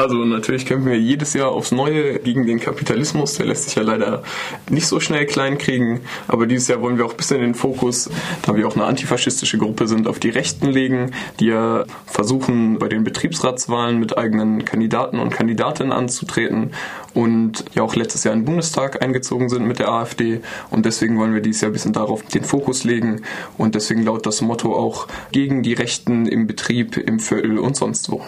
Also natürlich kämpfen wir jedes Jahr aufs Neue gegen den Kapitalismus. Der lässt sich ja leider nicht so schnell kleinkriegen. Aber dieses Jahr wollen wir auch ein bisschen den Fokus, da wir auch eine antifaschistische Gruppe sind, auf die Rechten legen, die ja versuchen, bei den Betriebsratswahlen mit eigenen Kandidaten und Kandidatinnen anzutreten und ja auch letztes Jahr in den Bundestag eingezogen sind mit der AfD. Und deswegen wollen wir dieses Jahr ein bisschen darauf den Fokus legen. Und deswegen lautet das Motto auch gegen die Rechten im Betrieb, im Viertel und sonst wo.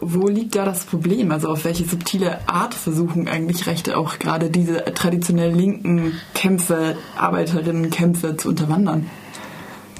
Wo liegt da das Problem? Also auf welche subtile Art versuchen eigentlich Rechte auch gerade diese traditionell linken Kämpfe, Arbeiterinnenkämpfe zu unterwandern?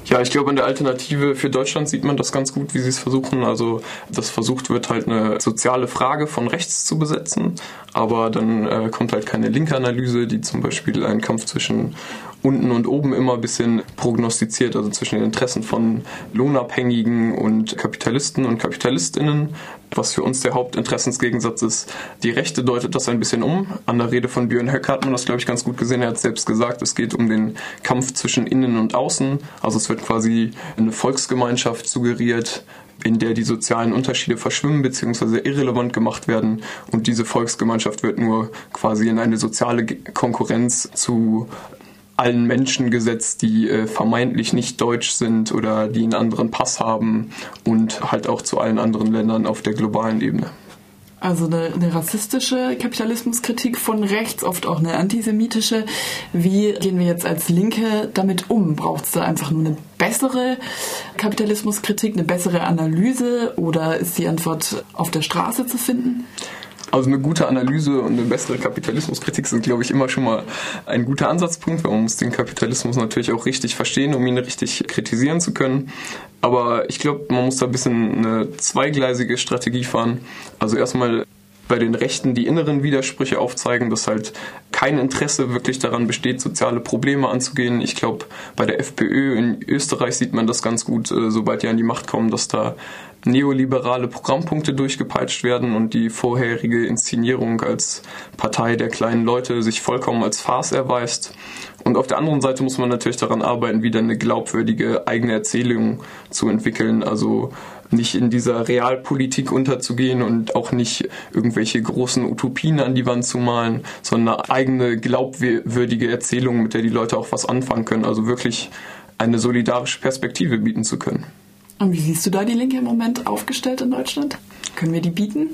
Ja, ich glaube, in der Alternative für Deutschland sieht man das ganz gut, wie sie es versuchen. Also, dass versucht wird, halt eine soziale Frage von rechts zu besetzen. Aber dann äh, kommt halt keine linke Analyse, die zum Beispiel einen Kampf zwischen unten und oben immer ein bisschen prognostiziert, also zwischen den Interessen von Lohnabhängigen und Kapitalisten und Kapitalistinnen, was für uns der Hauptinteressensgegensatz ist. Die Rechte deutet das ein bisschen um. An der Rede von Björn Höcke hat man das, glaube ich, ganz gut gesehen. Er hat selbst gesagt, es geht um den Kampf zwischen Innen und Außen. Also es wird quasi eine Volksgemeinschaft suggeriert, in der die sozialen Unterschiede verschwimmen bzw. irrelevant gemacht werden und diese Volksgemeinschaft wird nur quasi in eine soziale Konkurrenz zu allen Menschen gesetzt, die äh, vermeintlich nicht deutsch sind oder die einen anderen Pass haben und halt auch zu allen anderen Ländern auf der globalen Ebene. Also eine, eine, rassistische Kapitalismuskritik von rechts, oft auch eine antisemitische. Wie gehen wir jetzt als Linke damit um? Braucht es da einfach nur eine bessere Kapitalismuskritik, eine bessere Analyse oder ist die Antwort auf der Straße zu finden? Also eine gute Analyse und eine bessere Kapitalismuskritik sind, glaube ich, immer schon mal ein guter Ansatzpunkt, weil man muss den Kapitalismus natürlich auch richtig verstehen, um ihn richtig kritisieren zu können. Aber ich glaube, man muss da ein bisschen eine zweigleisige Strategie fahren. Also erstmal bei den Rechten die inneren Widersprüche aufzeigen, dass halt kein Interesse wirklich daran besteht, soziale Probleme anzugehen. Ich glaube, bei der FPÖ in Österreich sieht man das ganz gut, äh, sobald die an die Macht kommen, dass da neoliberale Programmpunkte durchgepeitscht werden und die vorherige Inszenierung als Partei der kleinen Leute sich vollkommen als Farce erweist. Und auf der anderen Seite muss man natürlich daran arbeiten, wieder eine glaubwürdige eigene Erzählung zu entwickeln. Also nicht in dieser Realpolitik unterzugehen und auch nicht irgendwelche großen Utopien an die Wand zu malen, sondern eine eigene glaubwürdige Erzählung, mit der die Leute auch was anfangen können. Also wirklich eine solidarische Perspektive bieten zu können. Und wie siehst du da die Linke im Moment aufgestellt in Deutschland? Können wir die bieten?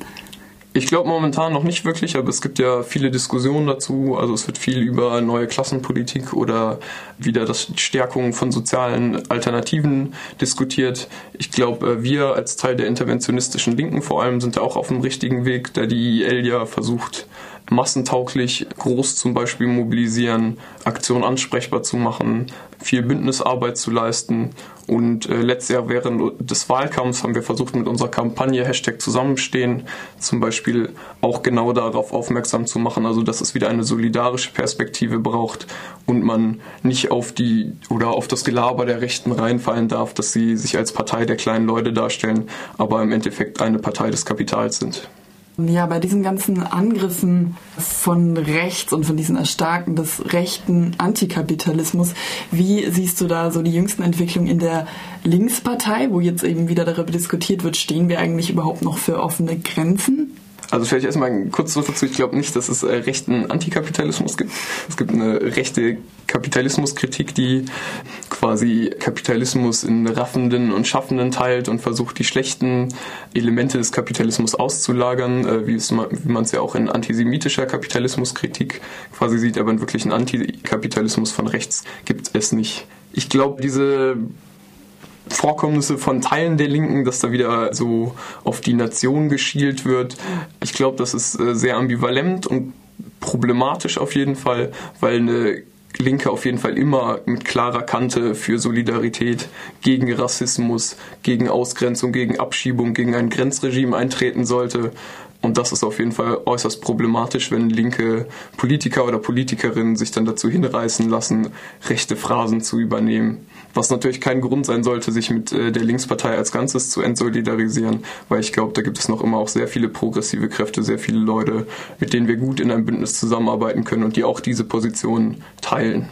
Ich glaube momentan noch nicht wirklich, aber es gibt ja viele Diskussionen dazu. Also es wird viel über neue Klassenpolitik oder wieder das Stärkung von sozialen Alternativen diskutiert. Ich glaube, äh, wir als Teil der interventionistischen Linken vor allem sind da auch auf dem richtigen Weg, da die IEL ja versucht, massentauglich groß zum Beispiel mobilisieren, Aktionen ansprechbar zu machen, viel Bündnisarbeit zu leisten. Und äh, letztes Jahr während des Wahlkampfs haben wir versucht, mit unserer Kampagne Hashtag Zusammenstehen zum Beispiel auch genau darauf aufmerksam zu machen, also dass es wieder eine solidarische Perspektive braucht und man nicht auf die oder auf das Gelaber der Rechten reinfallen darf, dass sie sich als Partei der kleinen Leute darstellen, aber im Endeffekt eine Partei des Kapitals sind. Ja, bei diesen ganzen Angriffen von rechts und von diesen Erstarken des rechten Antikapitalismus, wie siehst du da so die jüngsten Entwicklungen in der Linkspartei, wo jetzt eben wieder darüber diskutiert wird, stehen wir eigentlich überhaupt noch für offene Grenzen? Also vielleicht erstmal kurz so dazu, ich glaube nicht, dass es äh, rechten Antikapitalismus gibt. Es gibt eine rechte Kapitalismuskritik, die quasi Kapitalismus in Raffenden und Schaffenden teilt und versucht, die schlechten Elemente des Kapitalismus auszulagern, äh, wie, wie man es ja auch in antisemitischer Kapitalismuskritik quasi sieht, aber einen wirklichen Antikapitalismus von rechts gibt es nicht. Ich glaube, diese Vorkommnisse von Teilen der Linken, dass da wieder so auf die Nation geschielt wird. Ich glaube, das ist äh, sehr ambivalent und problematisch auf jeden Fall, weil eine Linke auf jeden Fall immer mit klarer Kante für Solidarität gegen Rassismus, gegen Ausgrenzung, gegen Abschiebung, gegen ein Grenzregime eintreten sollte. Und das ist auf jeden Fall äußerst problematisch, wenn linke Politiker oder Politikerinnen sich dann dazu hinreißen lassen, rechte Phrasen zu übernehmen. Was natürlich kein Grund sein sollte, sich mit äh, der Linkspartei als Ganzes zu entsolidarisieren, weil ich glaube, da gibt es noch immer auch sehr viele progressive Kräfte, sehr viele Leute, mit denen wir gut in einem Bündnis zusammenarbeiten können und die auch diese Position teilen.